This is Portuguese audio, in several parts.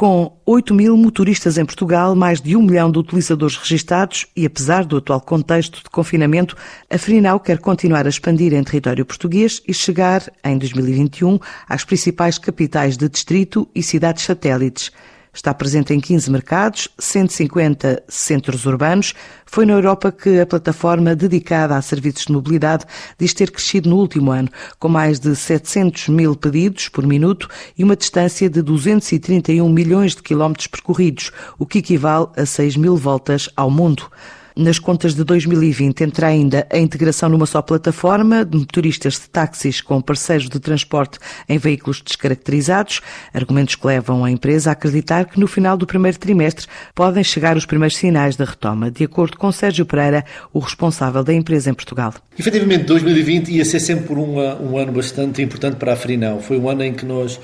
Com 8 mil motoristas em Portugal, mais de um milhão de utilizadores registados e apesar do atual contexto de confinamento, a Frinau quer continuar a expandir em território português e chegar, em 2021, às principais capitais de distrito e cidades satélites. Está presente em 15 mercados, 150 centros urbanos. Foi na Europa que a plataforma dedicada a serviços de mobilidade diz ter crescido no último ano, com mais de 700 mil pedidos por minuto e uma distância de 231 milhões de quilómetros percorridos, o que equivale a 6 mil voltas ao mundo. Nas contas de 2020 entra ainda a integração numa só plataforma de motoristas de táxis com parceiros de transporte em veículos descaracterizados, argumentos que levam a empresa a acreditar que no final do primeiro trimestre podem chegar os primeiros sinais da retoma, de acordo com Sérgio Pereira, o responsável da empresa em Portugal. Efetivamente, 2020 ia ser sempre uma, um ano bastante importante para a Frinão. Foi um ano em que nós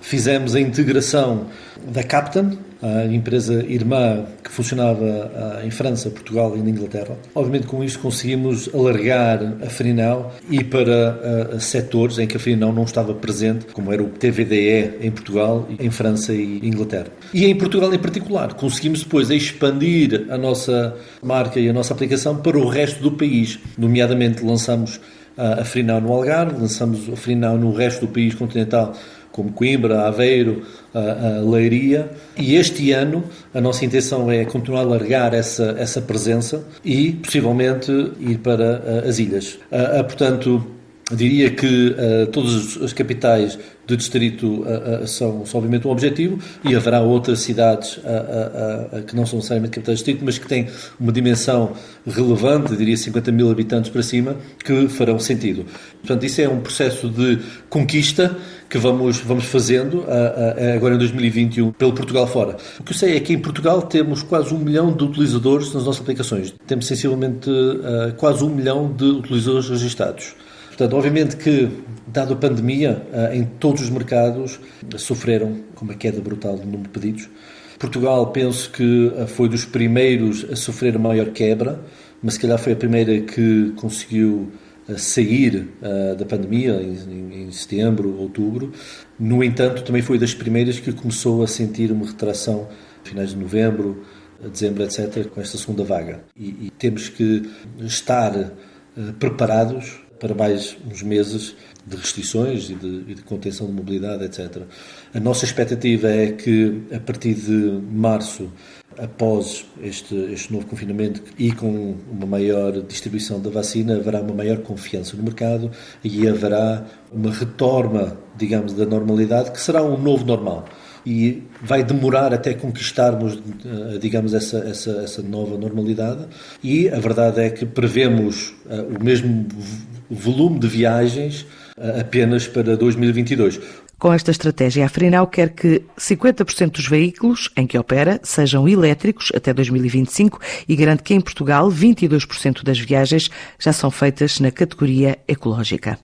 fizemos a integração da Captain, a empresa irmã que funcionava ah, em França, Portugal e na Inglaterra. Obviamente, com isto conseguimos alargar a Frinão e para uh, setores em que a Frinão não estava presente, como era o TVDE em Portugal, em França e Inglaterra. E em Portugal em particular, conseguimos depois expandir a nossa marca e a nossa aplicação para o resto do país. Nomeadamente, lançamos a Frinão no Algarve, lançamos a Frinão no resto do país continental como Coimbra, Aveiro, a, a Leiria. E este ano a nossa intenção é continuar a largar essa, essa presença e possivelmente ir para as ilhas. portanto, diria que todas as capitais do distrito são, são, obviamente um objetivo e haverá outras cidades que não são necessariamente capitais de distrito, mas que têm uma dimensão relevante, diria 50 mil habitantes para cima, que farão sentido. Portanto, isso é um processo de conquista que vamos, vamos fazendo agora em 2021 pelo Portugal fora. O que eu sei é que em Portugal temos quase um milhão de utilizadores nas nossas aplicações. Temos sensivelmente quase um milhão de utilizadores registados. Portanto, obviamente que, dado a pandemia, em todos os mercados sofreram com uma queda brutal do número de pedidos. Portugal, penso que foi dos primeiros a sofrer a maior quebra, mas se calhar foi a primeira que conseguiu sair uh, da pandemia em, em, setembro, outubro. No entanto, também foi das primeiras que começou a sentir uma retração finais de novembro, dezembro, etc., com esta segunda vaga. E, e temos que estar preparados para mais uns meses de restrições e de, e de, contenção de mobilidade, etc. A nossa expectativa é que, a partir de março, após este, este novo confinamento e com uma maior distribuição da vacina, haverá uma maior confiança no mercado e haverá uma retorma, digamos, da normalidade, que será um novo normal. E vai demorar até conquistarmos, eh, digamos, essa, essa, essa nova normalidade. E a verdade é que prevemos eh, o mesmo volume de viagens eh, apenas para 2022. Com esta estratégia, a Frenau quer que 50% dos veículos em que opera sejam elétricos até 2025 e garante que em Portugal 22% das viagens já são feitas na categoria ecológica.